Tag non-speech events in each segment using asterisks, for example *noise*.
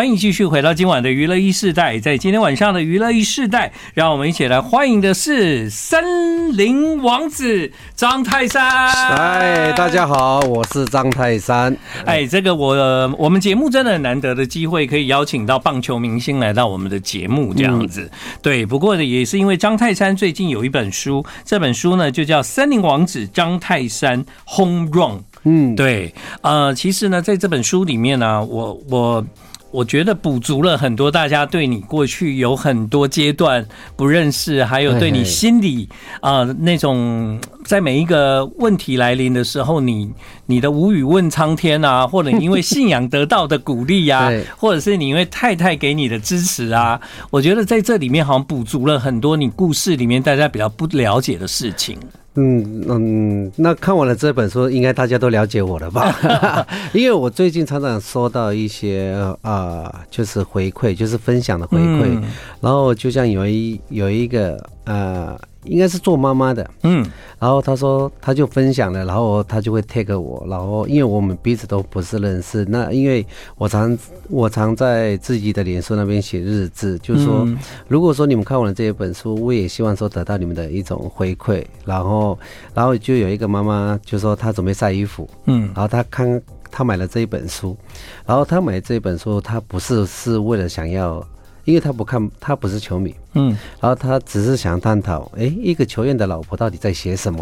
欢迎继续回到今晚的娱乐一世代，在今天晚上的娱乐一世代，让我们一起来欢迎的是森林王子张泰山。嗨，大家好，我是张泰山。哎，这个我我们节目真的很难得的机会，可以邀请到棒球明星来到我们的节目，这样子。对，不过呢，也是因为张泰山最近有一本书，这本书呢就叫《森林王子张泰山 Home Run》。嗯，对，呃，其实呢，在这本书里面呢，我我。我觉得补足了很多大家对你过去有很多阶段不认识，还有对你心里啊那种在每一个问题来临的时候，你你的无语问苍天啊，*laughs* 或者因为信仰得到的鼓励呀，或者是你因为太太给你的支持啊，我觉得在这里面好像补足了很多你故事里面大家比较不了解的事情。嗯嗯，那看完了这本书，应该大家都了解我了吧？*laughs* 因为我最近常常收到一些啊、呃，就是回馈，就是分享的回馈。嗯、然后就像有一有一个呃。应该是做妈妈的，嗯，然后他说他就分享了，然后他就会 take 我，然后因为我们彼此都不是认识，那因为我常我常在自己的脸书那边写日志，就是说如果说你们看完了这一本书，我也希望说得到你们的一种回馈，然后然后就有一个妈妈就说她准备晒衣服，嗯，然后她看她买了这一本书，然后她买这一本书，她不是是为了想要。因为他不看，他不是球迷，嗯，然后他只是想探讨，哎，一个球员的老婆到底在写什么？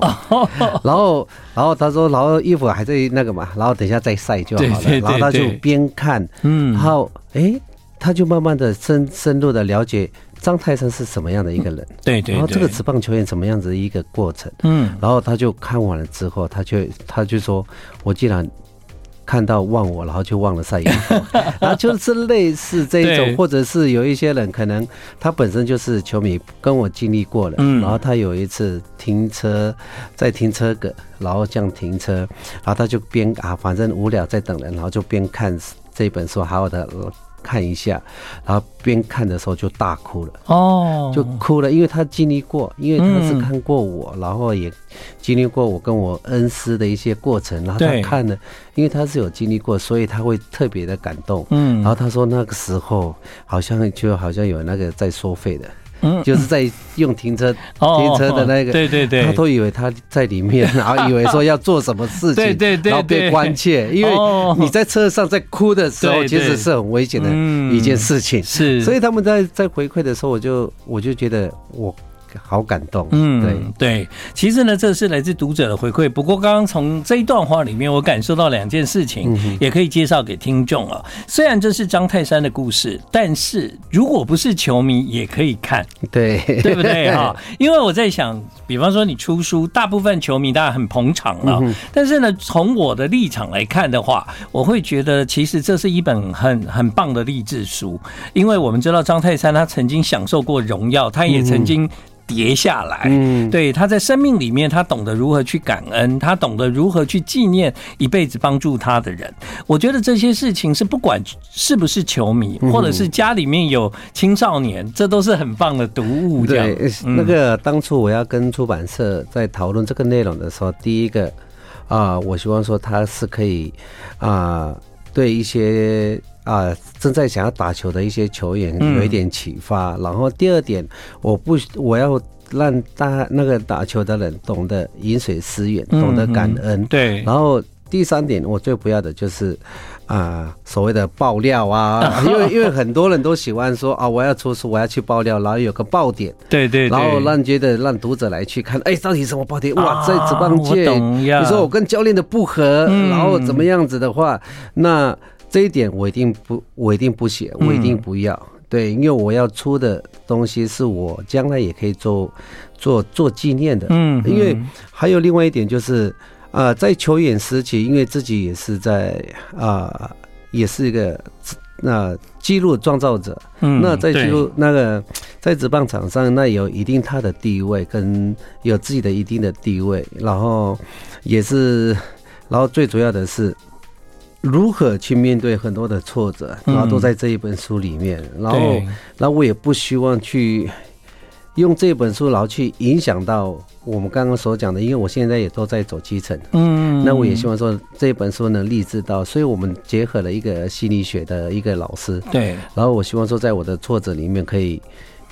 然后，然后他说，然后衣服还在那个嘛，然后等一下再晒就好了。然后他就边看，嗯，然后，哎，他就慢慢的深深入的了解张泰山是什么样的一个人，对对，然后这个职棒球员什么样子的一个过程，嗯，然后他就看完了之后，他就他就说，我既然。看到忘我，然后就忘了晒衣服，*laughs* 然后就是类似这一种，或者是有一些人可能他本身就是球迷，跟我经历过了，然后他有一次停车在停车格，然后这样停车，然后他就边啊，反正无聊在等人，然后就边看这本书，好好的。看一下，然后边看的时候就大哭了哦，就哭了，因为他经历过，因为他是看过我，然后也经历过我跟我恩师的一些过程，然后他看了，因为他是有经历过，所以他会特别的感动。嗯，然后他说那个时候好像就好像有那个在收费的。嗯，就是在用停车停车的那个，对对对，他都以为他在里面，然后以为说要做什么事情，*laughs* 对对对，然后被关切，因为你在车上在哭的时候，其实是很危险的一件事情，是，所以他们在在回馈的时候，我就我就觉得我。好感动，嗯，对对，其实呢，这是来自读者的回馈。不过，刚刚从这一段话里面，我感受到两件事情，也可以介绍给听众啊。虽然这是张泰山的故事，但是如果不是球迷，也可以看，对对不对哈？*laughs* 因为我在想，比方说你出书，大部分球迷当然很捧场了，但是呢，从我的立场来看的话，我会觉得其实这是一本很很棒的励志书，因为我们知道张泰山他曾经享受过荣耀，他也曾经。跌下来，嗯，对，他在生命里面，他懂得如何去感恩，他懂得如何去纪念一辈子帮助他的人。我觉得这些事情是不管是不是球迷，或者是家里面有青少年，这都是很棒的读物。对，那个当初我要跟出版社在讨论这个内容的时候，第一个啊，我希望说他是可以啊，对一些。啊，正在想要打球的一些球员有一点启发。嗯、然后第二点，我不我要让大那个打球的人懂得饮水思源，懂得感恩。嗯、对。然后第三点，我最不要的就是啊，所谓的爆料啊，*laughs* 因为因为很多人都喜欢说啊，我要出书，我要去爆料，然后有个爆点。对，对对。然后让觉得让读者来去看，哎，到底什么爆点？哇，在职棒界，你说我跟教练的不合，嗯、然后怎么样子的话，那。这一点我一定不，我一定不写，我一定不要。嗯、对，因为我要出的东西是我将来也可以做做做纪念的。嗯，因为还有另外一点就是，啊、呃，在球员时期，因为自己也是在啊、呃，也是一个那记录创造者。嗯，那在记录那个在职棒场上，那有一定他的地位，跟有自己的一定的地位，然后也是，然后最主要的是。如何去面对很多的挫折，然后都在这一本书里面。然后，然后我也不希望去用这本书然后去影响到我们刚刚所讲的，因为我现在也都在走基层，嗯，那我也希望说这本书能励志到，所以我们结合了一个心理学的一个老师，对，然后我希望说在我的挫折里面可以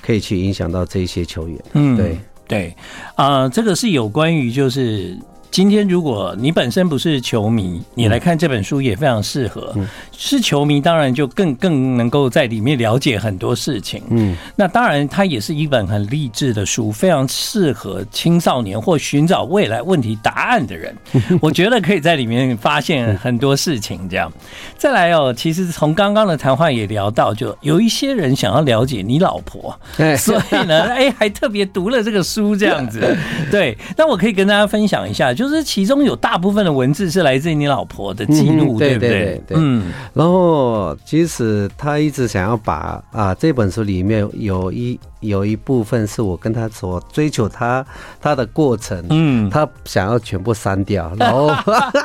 可以去影响到这些球员，嗯，对。对，啊、呃，这个是有关于就是。今天，如果你本身不是球迷，你来看这本书也非常适合。是球迷，当然就更更能够在里面了解很多事情。嗯，那当然，它也是一本很励志的书，非常适合青少年或寻找未来问题答案的人。*laughs* 我觉得可以在里面发现很多事情。这样，再来哦，其实从刚刚的谈话也聊到，就有一些人想要了解你老婆，所以呢，哎，还特别读了这个书这样子。*laughs* 对，那我可以跟大家分享一下。就是其中有大部分的文字是来自于你老婆的记录，嗯，对不对？对对对。嗯，然后其实他一直想要把啊这本书里面有一有一部分是我跟他所追求他他的过程，嗯，他想要全部删掉，然后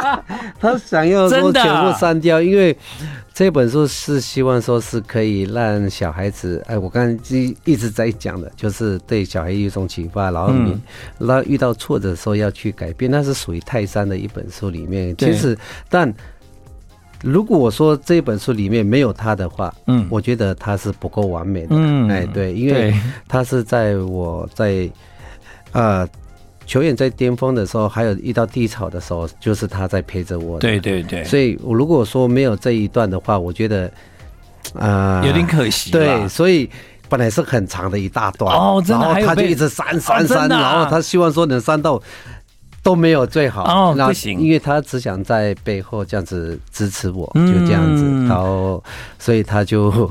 *laughs* 他想要说全部删掉，因为。这本书是希望说是可以让小孩子，哎，我刚才一一直在讲的，就是对小孩有一种启发，然后你，然后遇到挫折的时候要去改变，那是属于泰山的一本书里面。其实，但如果我说这本书里面没有他的话，嗯，我觉得他是不够完美的。嗯，哎，对，因为他是在我在，呃。球员在巅峰的时候，还有遇到低潮的时候，就是他在陪着我。对对对。所以，我如果说没有这一段的话，我觉得啊，呃、有点可惜。对，所以本来是很长的一大段哦，真的，然后他就一直删删删，然后他希望说能删到都没有最好哦，不行，因为他只想在背后这样子支持我，就这样子，然后所以他就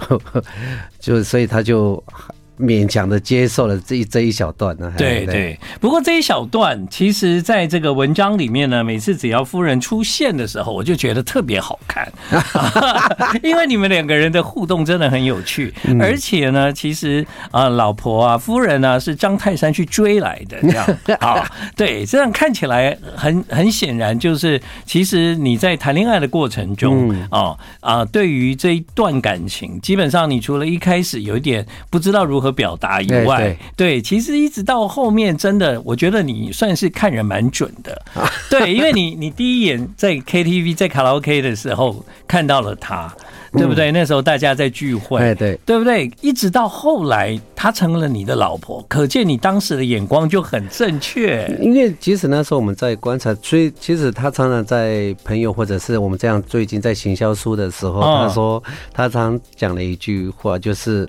就所以他就。*laughs* 勉强的接受了这一这一小段呢。对对，不过这一小段，其实在这个文章里面呢，每次只要夫人出现的时候，我就觉得特别好看，*laughs* *laughs* 因为你们两个人的互动真的很有趣，而且呢，其实啊，老婆啊，夫人呢，是张泰山去追来的，这样。*laughs* 啊，对，这样看起来很很显然，就是其实你在谈恋爱的过程中啊啊，对于这一段感情，基本上你除了一开始有一点不知道如何。表达以外，对，对，其实一直到后面，真的，我觉得你算是看人蛮准的，对，因为你你第一眼在 KTV 在卡拉 OK 的时候看到了他，对不对？那时候大家在聚会，对对，对不对？一直到后来，他成了你的老婆，可见你当时的眼光就很正确。因为即使那时候我们在观察，所以其实他常常在朋友或者是我们这样最近在行销书的时候，他说他常讲了一句话，就是。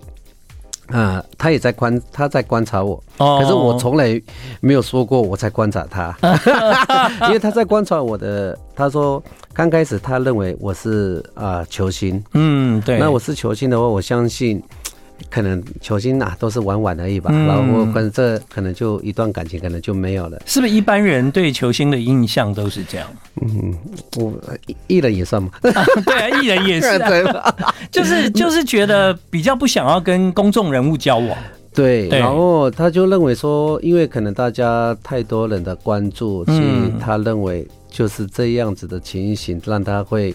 啊，他也在观，他在观察我，可是我从来没有说过我在观察他，*laughs* 因为他在观察我的。他说刚开始他认为我是啊球星，嗯，对，那我是球星的话，我相信。可能球星啊都是玩玩而已吧，然后我可能这可能就一段感情可能就没有了。是不是一般人对球星的印象都是这样？嗯，我艺人也算吗？*laughs* 对啊，艺人也是？*laughs* *laughs* 就是就是觉得比较不想要跟公众人物交往。对，然后他就认为说，因为可能大家太多人的关注，所以他认为就是这样子的情形让他会。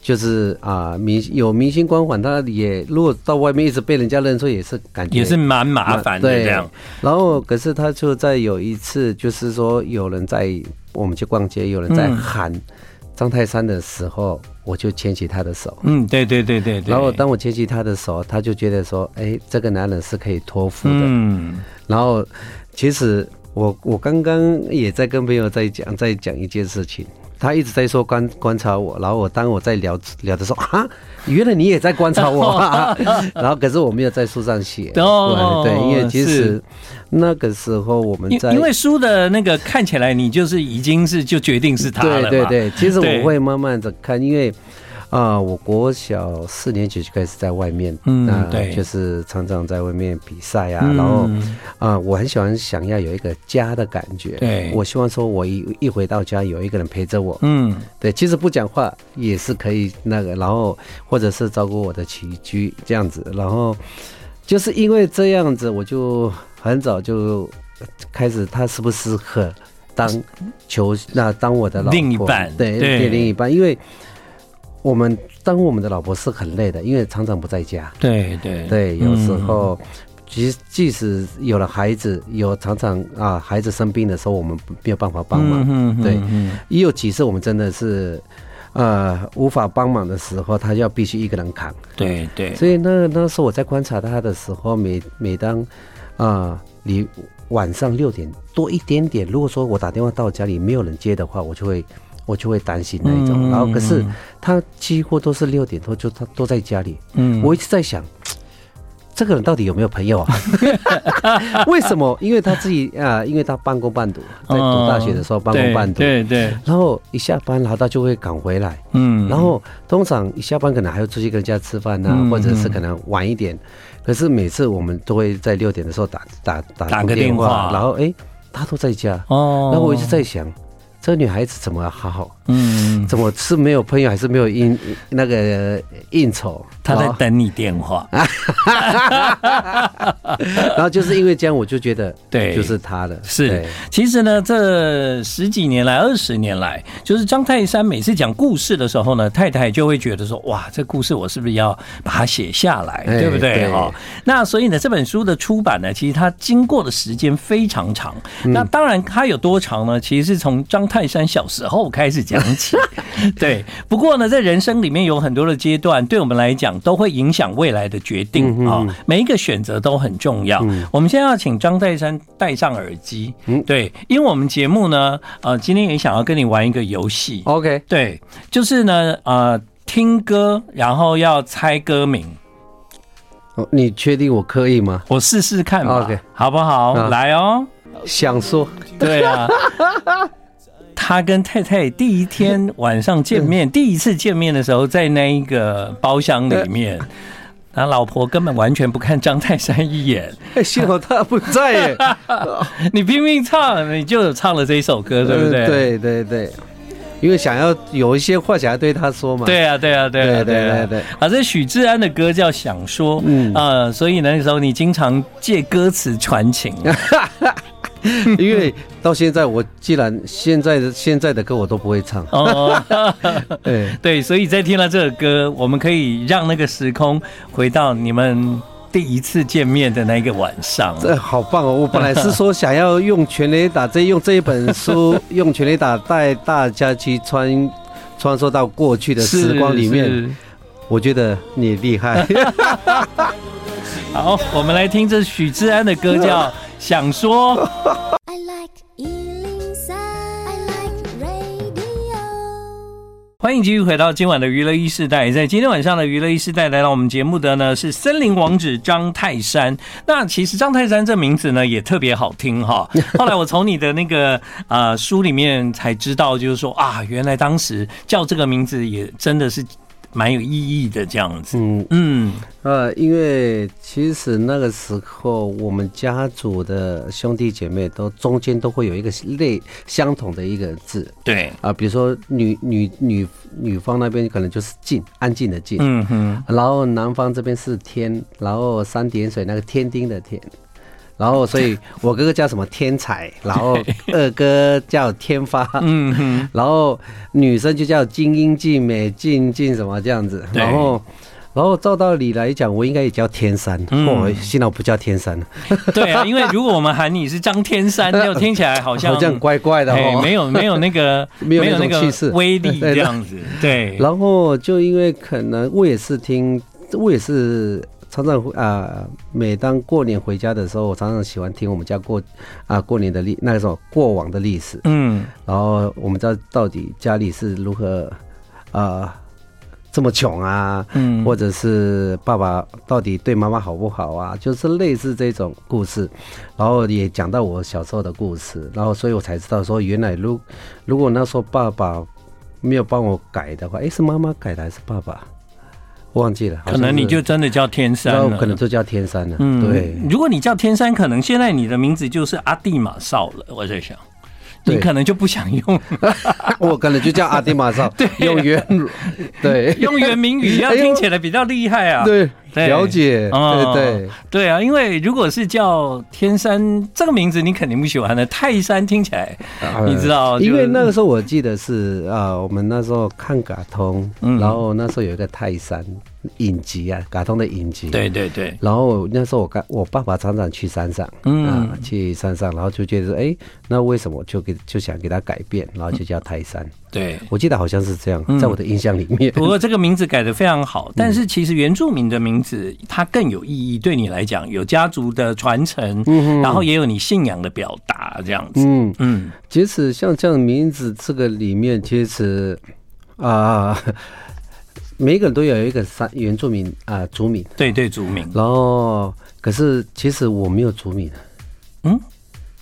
就是啊，明有明星光环，他也如果到外面一直被人家认出，也是感觉也是蛮麻烦的。对，这样。然后，可是他就在有一次，就是说有人在我们去逛街，有人在喊张泰山的时候，我就牵起他的手。嗯，对对对对。然后，当我牵起他的手，他就觉得说：“哎，这个男人是可以托付的。”嗯。然后，其实我我刚刚也在跟朋友在讲，在讲一件事情。他一直在说观观察我，然后我当我在聊聊的时候啊，原来你也在观察我，*laughs* 然后可是我没有在书上写，对对，因为其实那个时候我们在，因为书的那个看起来你就是已经是就决定是他了，对对对，其实我会慢慢的看，因为。啊，我国小四年级就开始在外面，嗯，那就是常常在外面比赛啊，然后啊，我很喜欢想要有一个家的感觉，对，我希望说我一一回到家有一个人陪着我，嗯，对，其实不讲话也是可以那个，然后或者是照顾我的起居这样子，然后就是因为这样子，我就很早就开始，他适不适合当球那当我的老婆？另一半，对。对，另一半，因为。我们当我们的老婆是很累的，因为常常不在家。对对对，有时候即即使有了孩子，有常常啊孩子生病的时候，我们没有办法帮忙。嗯嗯、对，也有几次我们真的是呃无法帮忙的时候，他要必须一个人扛。对对。所以那那时候我在观察他的时候，每每当啊你晚上六点多一点点，如果说我打电话到家里没有人接的话，我就会我就会担心那一种。嗯、然后可是他几乎都是六点多就他都在家里。嗯，我一直在想。*tsk* 这个人到底有没有朋友啊？*laughs* *laughs* 为什么？因为他自己啊，因为他半工半读，在读大学的时候半工半读，对对。然后一下班，然后他就会赶回来，嗯。然后通常一下班可能还要出去跟人家吃饭呐，或者是可能晚一点。可是每次我们都会在六点的时候打打打打个电话，然后哎，他都在家哦。然后我一直在想。这女孩子怎么好好？嗯，怎么是没有朋友，还是没有应那个应酬？他在等你电话。*laughs* 然后就是因为这样，我就觉得对，就是他的。是，其实呢，这十几年来、二十年来，就是张泰山每次讲故事的时候呢，太太就会觉得说：“哇，这故事我是不是要把它写下来？对不对？”哈。那所以呢，这本书的出版呢，其实它经过的时间非常长。那当然，它有多长呢？其实是从张。泰山小时候开始讲起，*laughs* 对。不过呢，在人生里面有很多的阶段，对我们来讲都会影响未来的决定啊。每一个选择都很重要。我们现在要请张泰山戴上耳机，对，因为我们节目呢，呃，今天也想要跟你玩一个游戏。OK，对，就是呢，呃，听歌，然后要猜歌名。你确定我可以吗？我试试看吧，OK，好不好？来哦，想说，对啊。*laughs* 他跟太太第一天晚上见面，第一次见面的时候，在那一个包厢里面，他老婆根本完全不看张泰山一眼，幸好他不在耶。*laughs* 你拼命唱，你就唱了这一首歌，对不对？对对对，因为想要有一些话想要对他说嘛。对啊，对啊，对啊，对对对。啊，这许志安的歌叫《想说》，嗯啊，所以那个时候你经常借歌词传情。*laughs* *laughs* 因为到现在，我既然现在的现在的歌我都不会唱哦，*laughs* 对对，所以在听了这个歌，我们可以让那个时空回到你们第一次见面的那个晚上。这好棒哦！我本来是说想要用全垒打，这用这一本书用全垒打带大家去穿穿梭到过去的时光里面。我觉得你厉害。*laughs* 好，我们来听这许志安的歌，叫《想说》。*laughs* 欢迎继续回到今晚的娱乐一世代，在今天晚上的娱乐一世代来到我们节目的呢是森林王子张泰山。那其实张泰山这名字呢也特别好听哈。*laughs* 后来我从你的那个呃书里面才知道，就是说啊，原来当时叫这个名字也真的是。蛮有意义的这样子，嗯。嗯。呃，因为其实那个时候我们家族的兄弟姐妹都中间都会有一个类相同的一个字，对。啊，比如说女女女女方那边可能就是静，安静的静，嗯哼，然后男方这边是天，然后三点水那个天丁的天。然后，所以我哥哥叫什么天才，然后二哥叫天发，嗯哼，然后女生就叫精英静美静静什么这样子，然后，然后照道理来讲，我应该也叫天山，我幸好不叫天山。了。对啊，因为如果我们喊你是张天山，就 *laughs* 听起来好像好像怪怪的哦，没有没有那个 *laughs* 没有那个气势。威力这样子。对，然后就因为可能我也是听，我也是。常常啊，每当过年回家的时候，我常常喜欢听我们家过啊过年的历那个时候过往的历史，嗯，然后我们知道到底家里是如何啊这么穷啊，嗯，或者是爸爸到底对妈妈好不好啊，就是类似这种故事，然后也讲到我小时候的故事，然后所以我才知道说，原来如如果那时候爸爸没有帮我改的话，诶，是妈妈改的还是爸爸？忘记了，可能你就真的叫天山了，可能就叫天山了。嗯，对。如果你叫天山，可能现在你的名字就是阿蒂马少了。我在想，你可能就不想用，*laughs* 我可能就叫阿蒂马少。*laughs* 对，用原，对，用原名语 *laughs* 要听起来比较厉害啊。对，了解，对对对啊，因为如果是叫天山这个名字，你肯定不喜欢的。泰山听起来，你知道，因为那个时候我记得是啊，我们那时候看卡通，然后那时候有一个泰山。影集啊，卡通的影集。对对对。然后那时候我我爸爸常常去山上，嗯、啊，去山上，然后就觉得，哎，那为什么就给就想给他改变，然后就叫泰山。对，我记得好像是这样，在我的印象里面。嗯、不过这个名字改的非常好，但是其实原住民的名字它更有意义，对你来讲有家族的传承，嗯、然后也有你信仰的表达，这样子。嗯嗯。其实像这样的名字，这个里面其实啊。*laughs* 每个人都有一个山原住民啊，族名。对对，族名。然后，可是其实我没有族名。嗯，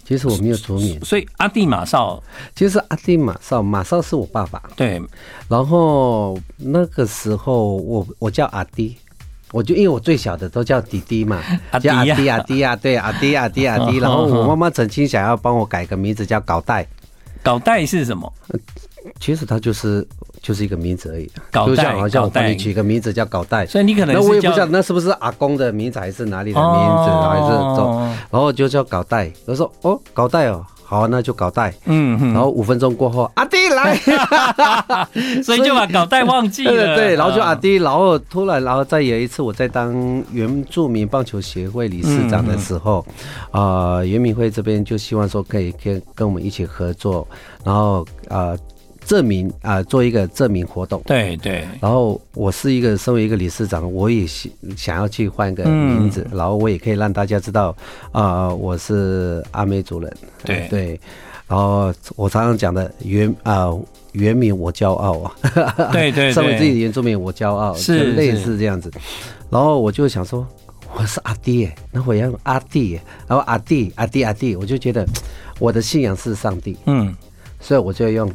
其实我没有族名。所以阿弟马少，其实阿弟马少，马少是我爸爸。对。然后那个时候我我叫阿弟，我就因为我最小的都叫弟弟嘛，叫阿弟阿弟啊，对阿弟阿弟阿弟。*laughs* 然后我妈妈曾经想要帮我改个名字叫搞代，搞代是什么？其实他就是。就是一个名字而已，就像好像我帮你取个名字叫搞代，所以你可能那我也不知道那是不是阿公的名字还是哪里的名字，还是走，然后就叫搞代。我说哦，搞代哦，好，那就搞代。嗯，然后五分钟过后，阿弟来，*laughs* 所以就把搞代忘记了。*laughs* 对，然后就阿弟，然后突然，然后再有一次我在当原住民棒球协会理事长的时候，啊，原民会这边就希望说可以跟跟我们一起合作，然后啊。证明啊，做一个证明活动。对对。然后我是一个身为一个理事长，我也想想要去换个名字，嗯、然后我也可以让大家知道啊、呃，我是阿美族人。对 *laughs* 对。然后我常常讲的原啊原名我骄傲啊。对，对对。*laughs* 身为自己的原住民我骄傲，是类似这样子。然后我就想说我是阿弟，那我要用阿弟，然后阿弟阿弟阿弟，我就觉得我的信仰是上帝。嗯。所以我就用。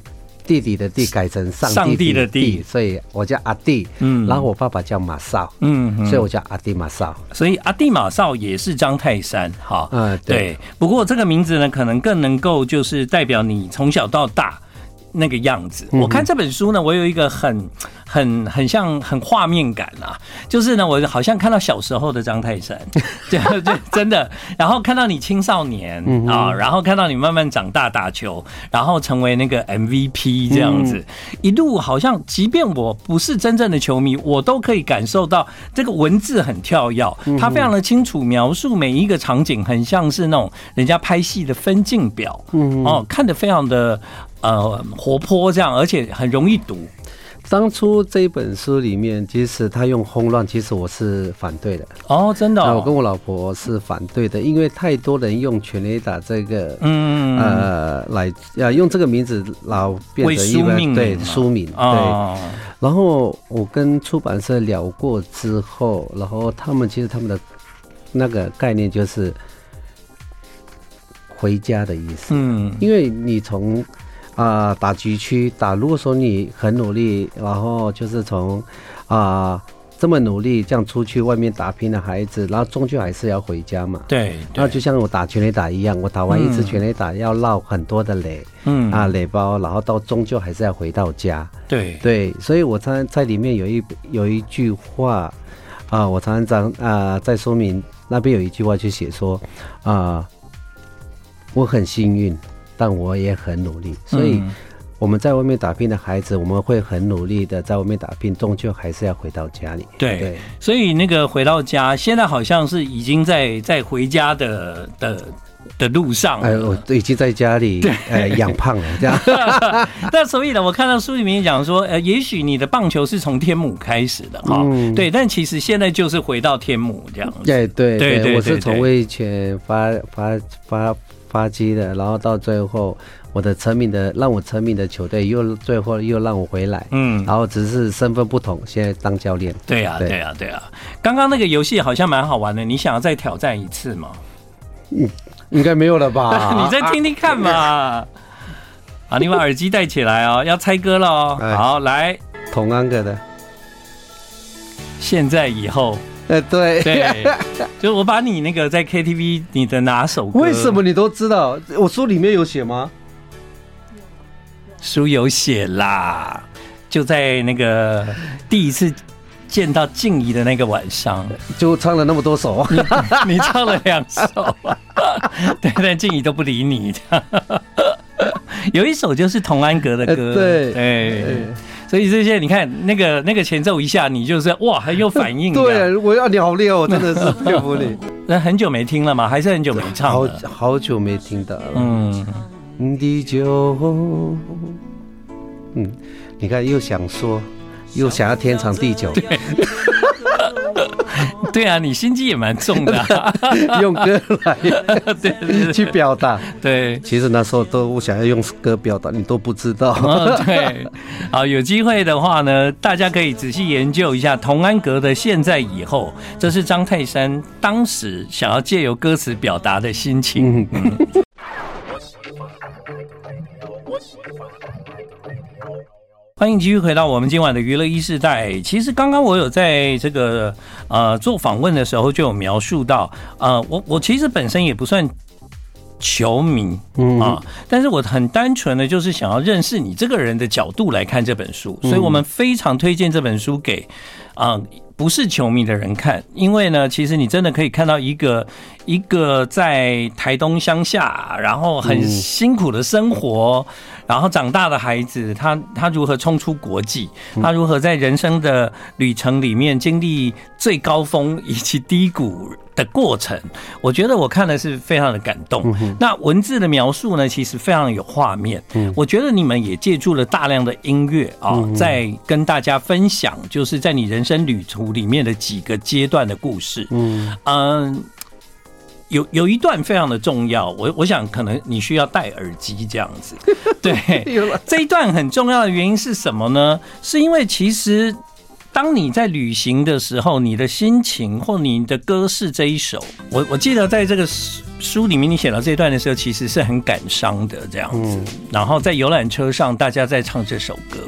弟弟的弟改成上帝，上帝的弟，所以我叫阿弟。嗯，然后我爸爸叫马少，嗯，所以我叫阿弟马少。所以阿弟马少也是张泰山，哈，嗯，对。不过这个名字呢，可能更能够就是代表你从小到大那个样子。我看这本书呢，我有一个很。很很像很画面感啊，就是呢，我好像看到小时候的张泰山，就就真的，然后看到你青少年啊，然后看到你慢慢长大打球，然后成为那个 MVP 这样子，一路好像，即便我不是真正的球迷，我都可以感受到这个文字很跳跃，它非常的清楚描述每一个场景，很像是那种人家拍戏的分镜表，哦，看得非常的呃活泼这样，而且很容易读。当初这本书里面，其实他用轰乱，其实我是反对的。哦，真的、哦，我跟我老婆是反对的，因为太多人用全垒打这个，嗯呃，来啊用这个名字老变成一个对书名，对。哦、然后我跟出版社聊过之后，然后他们其实他们的那个概念就是回家的意思。嗯，因为你从。啊、呃，打局区打，如果说你很努力，然后就是从啊、呃、这么努力这样出去外面打拼的孩子，然后终究还是要回家嘛。对，那就像我打全垒打一样，我打完一次全垒打要绕很多的垒，嗯啊垒包，然后到终究还是要回到家。对对，所以我常常在里面有一有一句话啊，我常常啊在说明那边有一句话就写说啊，我很幸运。但我也很努力，所以我们在外面打拼的孩子，我们会很努力的在外面打拼，终究还是要回到家里。对，对，所以那个回到家，现在好像是已经在在回家的的的路上。哎，我已经在家里呃养胖了这样。*laughs* 那所以呢，我看到书里面讲说，呃，也许你的棒球是从天母开始的哈，嗯、对，但其实现在就是回到天母这样子。对对对，我是从味全发发发。发迹的，然后到最后，我的成名的让我成名的球队又最后又让我回来，嗯，然后只是身份不同，现在当教练。对呀，对呀，对呀。刚刚那个游戏好像蛮好玩的，你想要再挑战一次吗？嗯，应该没有了吧？*laughs* 你再听听看嘛。啊，你把耳机戴起来哦，*laughs* 要猜歌了哦。好，来，同安哥的，现在以后。哎，对对，就我把你那个在 KTV 你的哪首歌？为什么你都知道？我书里面有写吗？书有写啦，就在那个第一次见到静怡的那个晚上，就唱了那么多首，你，*laughs* 你唱了两首，*laughs* 对，但静怡都不理你。*laughs* 有一首就是童安格的歌，对，哎，所以这些你看，那个那个前奏一下，你就是哇，很有反应。*laughs* 对，我要你好厉害，我真的是佩服你。*laughs* 那很久没听了嘛？还是很久没唱了？好好久没听到了。嗯，你就，嗯，你看又想说，又想要天长地久。对。*laughs* 对啊，你心机也蛮重的，啊，*laughs* 用歌来 *laughs* 对，对，对去表达。对，其实那时候都想要用歌表达，你都不知道。哦、对，好，有机会的话呢，大家可以仔细研究一下同安格的《现在以后》，这是张泰山当时想要借由歌词表达的心情。嗯欢迎继续回到我们今晚的娱乐一世代。其实刚刚我有在这个呃做访问的时候就有描述到，呃，我我其实本身也不算球迷啊，但是我很单纯的就是想要认识你这个人的角度来看这本书，所以我们非常推荐这本书给啊。不是球迷的人看，因为呢，其实你真的可以看到一个一个在台东乡下，然后很辛苦的生活，然后长大的孩子，他他如何冲出国际，他如何在人生的旅程里面经历最高峰以及低谷的过程，我觉得我看的是非常的感动。那文字的描述呢，其实非常有画面。我觉得你们也借助了大量的音乐啊，在跟大家分享，就是在你人生旅途里面的几个阶段的故事。嗯嗯，有有一段非常的重要，我我想可能你需要戴耳机这样子。*laughs* 对，这一段很重要的原因是什么呢？是因为其实。当你在旅行的时候，你的心情或你的歌是这一首，我我记得在这个书书里面你写到这一段的时候，其实是很感伤的这样子。然后在游览车上，大家在唱这首歌，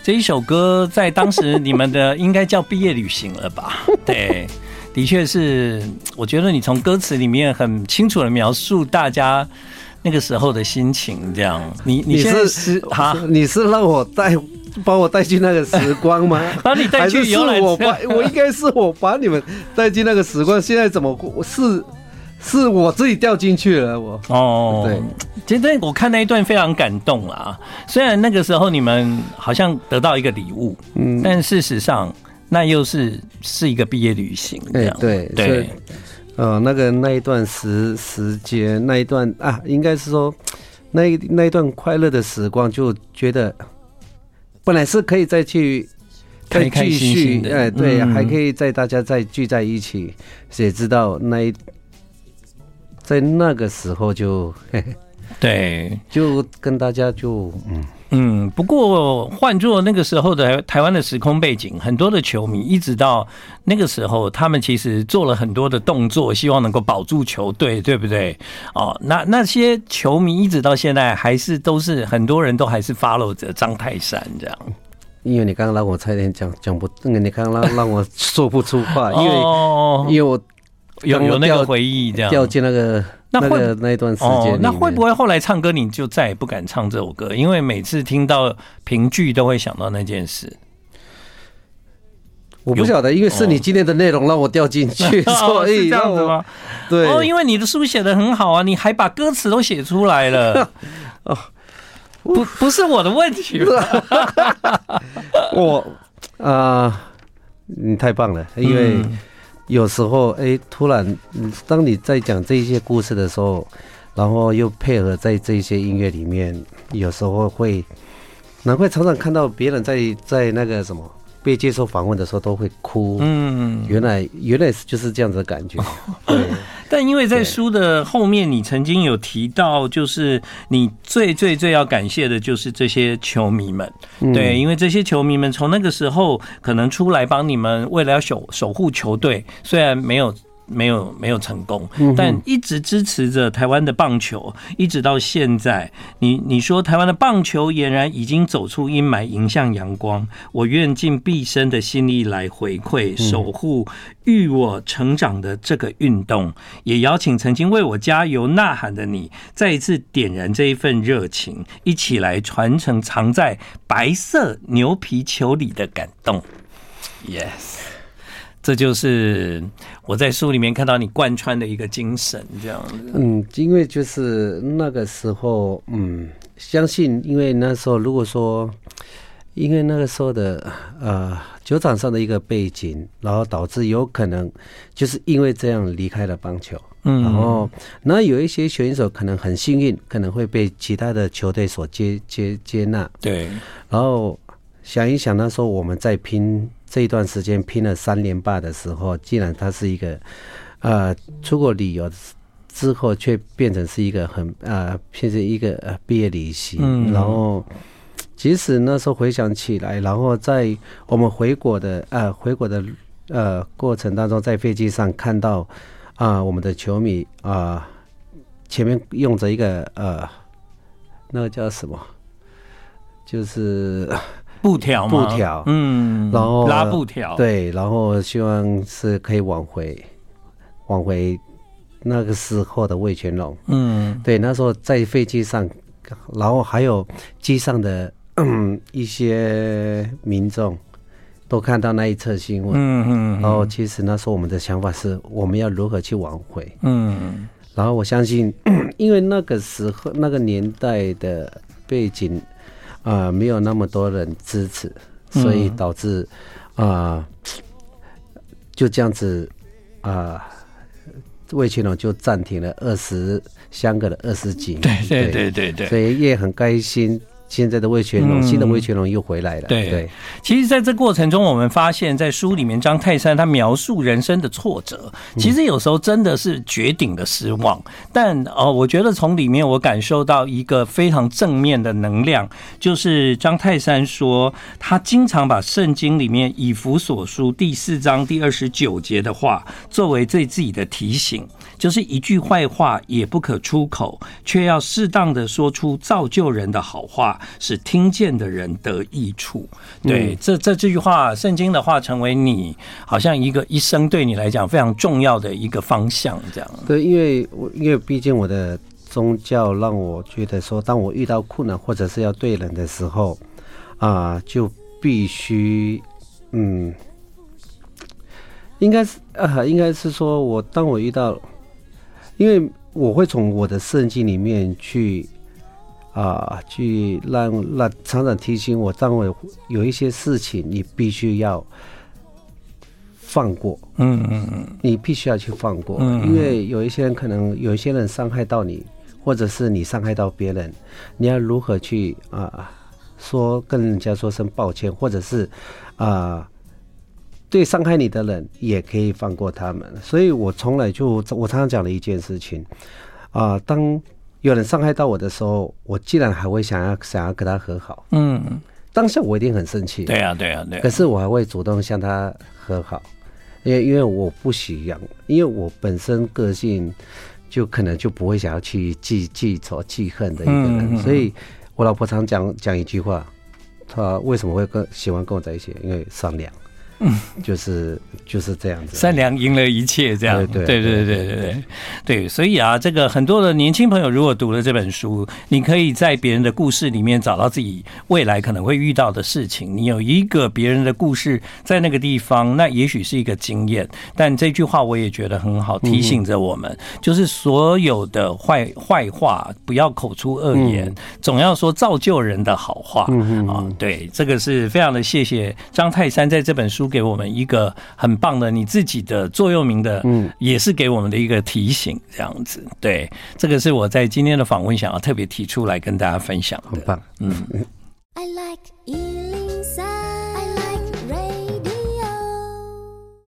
这一首歌在当时你们的应该叫毕业旅行了吧？*laughs* 对，的确是。我觉得你从歌词里面很清楚的描述大家那个时候的心情，这样。你你是哈？你是让我带。把我带进那个时光吗？*laughs* 把你带去游览？我把我应该是我把你们带进那个时光。现在怎么是是我自己掉进去了？我哦，对，其实我看那一段非常感动啊。虽然那个时候你们好像得到一个礼物，嗯，但事实上那又是是一个毕业旅行这样。对对，呃，那个那一段时时间，那一段啊，应该是说 *tsk* 那一那一段快乐的时光，就觉得。本来是可以再去再继续，哎，对，还可以再大家再聚在一起。谁知道那一在那个时候就，对，就跟大家就嗯。嗯，不过换做那个时候的台湾的时空背景，很多的球迷一直到那个时候，他们其实做了很多的动作，希望能够保住球队，对不对？哦，那那些球迷一直到现在还是都是很多人都还是 follow 着张泰山这样。因为你刚刚让我差点讲讲不，那个你刚刚让让我说不出话，因为哦因为我有有那个回忆这样掉进那个。那会那，那一段时间，哦，那会不会后来唱歌你就再也不敢唱这首歌？因为每次听到评剧都会想到那件事。我不晓得，因为是你今天的内容让我掉进去，*laughs* 哦，所以这样子吗？对，哦，因为你的书写的很好啊，你还把歌词都写出来了。*laughs* 哦，不，不是我的问题。*laughs* 我啊，呃，你太棒了，因为。嗯有时候，哎、欸，突然，当你在讲这些故事的时候，然后又配合在这些音乐里面，有时候会，难怪常常看到别人在在那个什么。被接受访问的时候都会哭，嗯，原来原来是就是这样子的感觉。对，*laughs* 但因为在书的后面，你曾经有提到，就是你最最最要感谢的就是这些球迷们，对，因为这些球迷们从那个时候可能出来帮你们，为了要守守护球队，虽然没有。没有没有成功，但一直支持着台湾的棒球，一直到现在。你你说台湾的棒球俨然已经走出阴霾，迎向阳光。我愿尽毕生的心力来回馈、守护育我成长的这个运动。也邀请曾经为我加油呐喊的你，再一次点燃这一份热情，一起来传承藏在白色牛皮球里的感动。Yes，这就是我在书里面看到你贯穿的一个精神，这样子。嗯，因为就是那个时候，嗯，相信，因为那时候如果说，因为那个时候的呃球场上的一个背景，然后导致有可能就是因为这样离开了棒球。嗯，然后那有一些选手可能很幸运，可能会被其他的球队所接接接纳。对，然后想一想，那时候我们在拼这一段时间拼了三连霸的时候，既然他是一个呃出国旅游之后，却变成是一个很呃，变成一个呃毕业旅行。嗯，然后即使那时候回想起来，然后在我们回国的呃回国的呃过程当中，在飞机上看到。啊，我们的球迷啊，前面用着一个呃，那个叫什么？就是布条布条，嗯，然后拉布条，对，然后希望是可以挽回，挽回那个时候的魏全龙，嗯，对，那时候在飞机上，然后还有机上的嗯一些民众。都看到那一则新闻，嗯嗯，然后其实那时候我们的想法是，我们要如何去挽回，嗯，然后我相信，*clears throat* 因为那个时候那个年代的背景，啊、呃，没有那么多人支持，所以导致啊、呃，就这样子啊，魏青龙就暂停了二十相隔了二十几年，对对对对对，所以也很开心。现在的魏全龙，新的魏全龙又回来了。对对，其实，在这过程中，我们发现，在书里面，张泰山他描述人生的挫折，其实有时候真的是绝顶的失望。但哦，我觉得从里面我感受到一个非常正面的能量，就是张泰山说，他经常把圣经里面以弗所书第四章第二十九节的话，作为对自己的提醒。就是一句坏话也不可出口，却要适当的说出造就人的好话，使听见的人得益处。对，这这这句话，圣经的话，成为你好像一个一生对你来讲非常重要的一个方向，这样。对，因为我因为毕竟我的宗教让我觉得说，当我遇到困难或者是要对人的时候，啊，就必须嗯，应该是啊，应该是说我当我遇到。因为我会从我的圣经里面去啊，去让让厂长提醒我，当我有一些事情，你必须要放过。嗯嗯嗯，你必须要去放过，因为有一些人可能有一些人伤害到你，或者是你伤害到别人，你要如何去啊说跟人家说声抱歉，或者是啊。对伤害你的人也可以放过他们，所以我从来就我常常讲的一件事情啊，当有人伤害到我的时候，我既然还会想要想要跟他和好，嗯，当下我一定很生气，对啊，对啊，对。可是我还会主动向他和好，因为因为我不喜欢，因为我本身个性就可能就不会想要去记记仇记恨的一个人，所以我老婆常讲讲一句话，她为什么会跟喜欢跟我在一起？因为善良。嗯，就是就是这样子，善良赢了一切，这样，对对对对对对对，所以啊，这个很多的年轻朋友如果读了这本书，你可以在别人的故事里面找到自己未来可能会遇到的事情。你有一个别人的故事在那个地方，那也许是一个经验。但这句话我也觉得很好，提醒着我们，就是所有的坏坏话不要口出恶言，总要说造就人的好话。嗯啊，对，这个是非常的谢谢张泰山在这本书。给我们一个很棒的你自己的座右铭的，嗯，也是给我们的一个提醒，这样子。对，这个是我在今天的访问想要特别提出来跟大家分享的。很棒，嗯。I like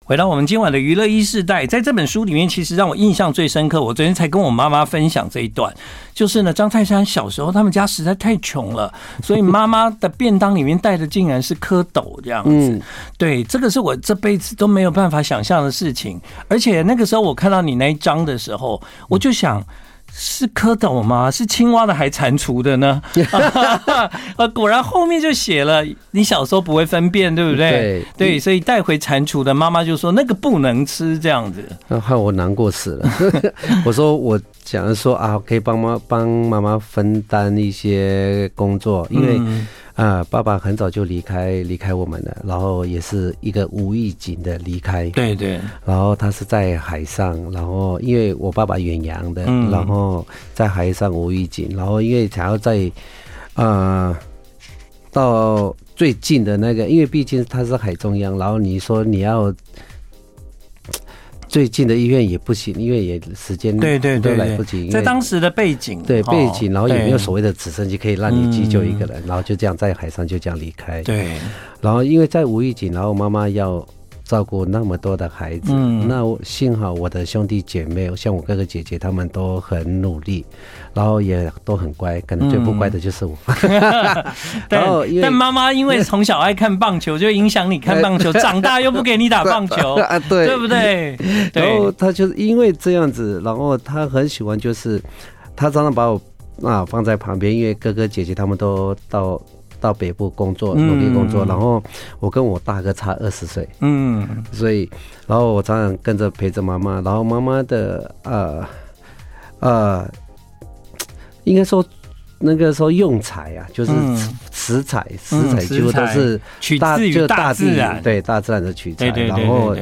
回到我们今晚的娱乐一世代，在这本书里面，其实让我印象最深刻。我昨天才跟我妈妈分享这一段，就是呢，张泰山小时候他们家实在太穷了，所以妈妈的便当里面带的竟然是蝌蚪这样子。对，这个是我这辈子都没有办法想象的事情。而且那个时候我看到你那一张的时候，我就想。是蝌蚪吗？是青蛙的还蟾蜍的呢？*laughs* 啊，果然后面就写了，你小时候不会分辨，对不对？对，对，所以带回蟾蜍的妈妈就说那个不能吃，这样子。那害我难过死了。我说我讲说啊，可以帮妈帮妈妈分担一些工作，因为啊、呃，爸爸很早就离开离开我们了，然后也是一个无预警的离开。对对。然后他是在海上，然后因为我爸爸远洋的，嗯、然后在海上无预警，然后因为想要在呃到最近的那个，因为毕竟他是海中央，然后你说你要。最近的医院也不行，因为也时间对对都来不及。在当时的背景，对背景，然后也没有所谓的直升机可以让你急救一个人？然后就这样在海上就这样离开。对，然后因为在无预警，然后妈妈要。照顾那么多的孩子，嗯、那幸好我的兄弟姐妹，像我哥哥姐姐，他们都很努力，然后也都很乖，可能最不乖的就是我。*laughs* 嗯、然后但妈妈因为从小爱看棒球，就影响你看棒球，长大又不给你打棒球，*laughs* 啊，对，对不对？*laughs* 然后他就是因为这样子，然后他很喜欢，就是他常常把我啊放在旁边，因为哥哥姐姐他们都到。到北部工作，努力工作，嗯、然后我跟我大哥差二十岁，嗯，所以，然后我常常跟着陪着妈妈，然后妈妈的呃呃，应该说那个时候用材啊，就是食材，食材几乎都是大，就大自然，对大自然的取材，然后。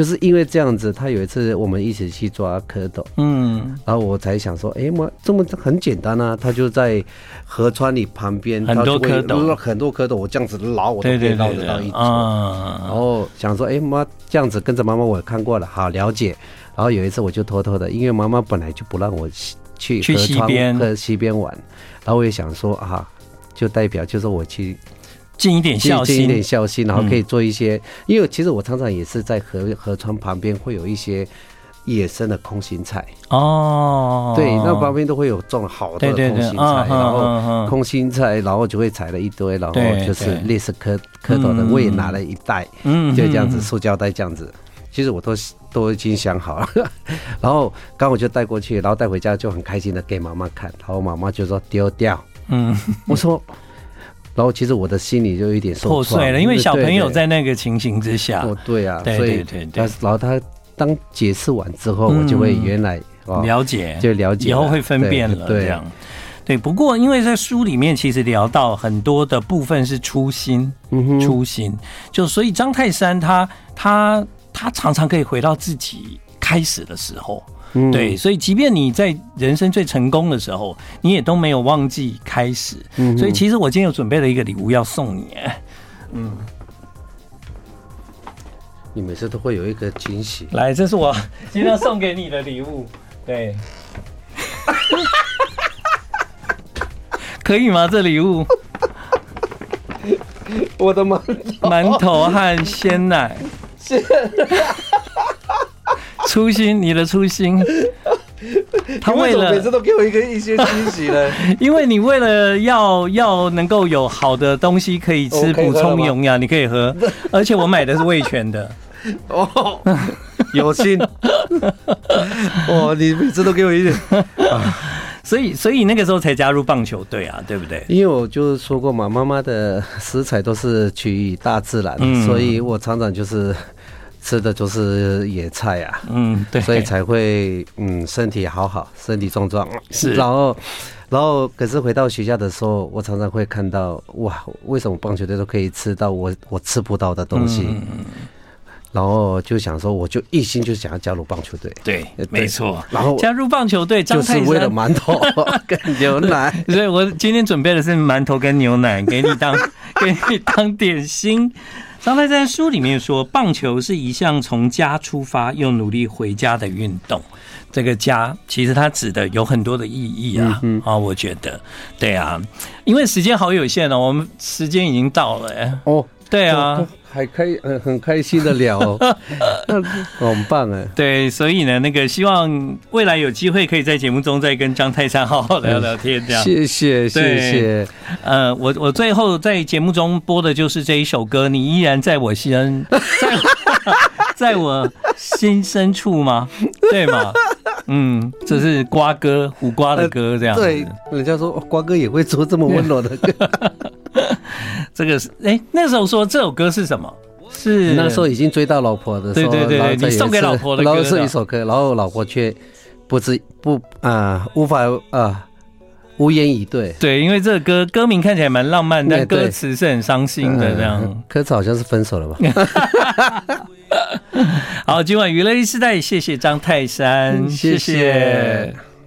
就是因为这样子，他有一次我们一起去抓蝌蚪，嗯，然后我才想说，哎妈，这么很简单啊！他就在河川里旁边，很多蝌蚪，很多蝌蚪，我这样子捞，我都可以捞得到一只。然后想说，哎妈，这样子跟着妈妈，我也看过了，好了解。然后有一次我就偷偷的，因为妈妈本来就不让我去去河川和西边玩，然后我也想说啊，就代表就是我去。尽一点孝心，尽一点孝心，然后可以做一些。嗯、因为其实我常常也是在河河川旁边会有一些野生的空心菜哦。对，那旁边都会有种好多的空心菜，然后空心菜，然后就会采了一堆，然后就是类似蝌蝌蚪的，我也拿了一袋，嗯，就这样子，塑胶袋这样子。其实我都都已经想好了，*laughs* 然后刚我就带过去，然后带回家就很开心的给妈妈看，然后妈妈就说丢掉。嗯，我说。然后其实我的心里就有一点破碎了，因为小朋友在那个情形之下，哦，对啊，对对对然后他当解释完之后，我就会原来了解，就了解，以后会分辨了，这样。对，不过因为在书里面其实聊到很多的部分是初心，嗯初心，就所以张泰山他他他常常可以回到自己开始的时候。嗯、对，所以即便你在人生最成功的时候，你也都没有忘记开始。嗯、所以其实我今天有准备了一个礼物要送你。嗯，你每次都会有一个惊喜。来，这是我今天要送给你的礼物。对，可以吗？这礼物，*laughs* 我的馒馒头和鲜奶。*laughs* 初心，你的初心。*laughs* 他为了每次都给我一个一些惊喜呢，*laughs* 因为你为了要要能够有好的东西可以吃，补充营养，你可以喝。*laughs* 而且我买的是味全的。哦，有心。哦，你每次都给我一点。所以，所以那个时候才加入棒球队啊，对不对？因为我就说过嘛，妈妈的食材都是取于大自然，嗯、所以我常常就是。吃的就是野菜啊，嗯，对，所以才会嗯身体好好，身体壮壮。是，然后，然后可是回到学校的时候，我常常会看到哇，为什么棒球队都可以吃到我我吃不到的东西？嗯，然后就想说，我就一心就想要加入棒球队。对，没错。然后加入棒球队，就是为了馒头 *laughs* 跟牛奶。所以我今天准备的是馒头跟牛奶，给你当 *laughs* 给你当点心。张太在书里面说，棒球是一项从家出发又努力回家的运动。这个家其实它指的有很多的意义啊，啊、嗯哦，我觉得，对啊，因为时间好有限哦，我们时间已经到了，哎，哦，对啊。还可以很很开心的聊，*laughs* 那很棒哎。对，所以呢，那个希望未来有机会可以在节目中再跟张泰山好好聊聊天，这样。谢谢谢谢。呃，我我最后在节目中播的就是这一首歌，你依然在我心，在 *laughs* 在我心深处吗？对吗？嗯，这是瓜哥胡瓜的歌，这样。对，人家说瓜哥也会做这么温柔的歌。*laughs* 这个是哎那时候说这首歌是什么？是那时候已经追到老婆的候对对对你送给老婆的歌是一首歌然后老婆却不知不啊无法啊无言以对。对因为这个歌歌名看起来蛮浪漫但歌词是很伤心的这样。歌词好像是分手了吧？*laughs* 好今晚娱乐一时代谢谢张泰山谢谢。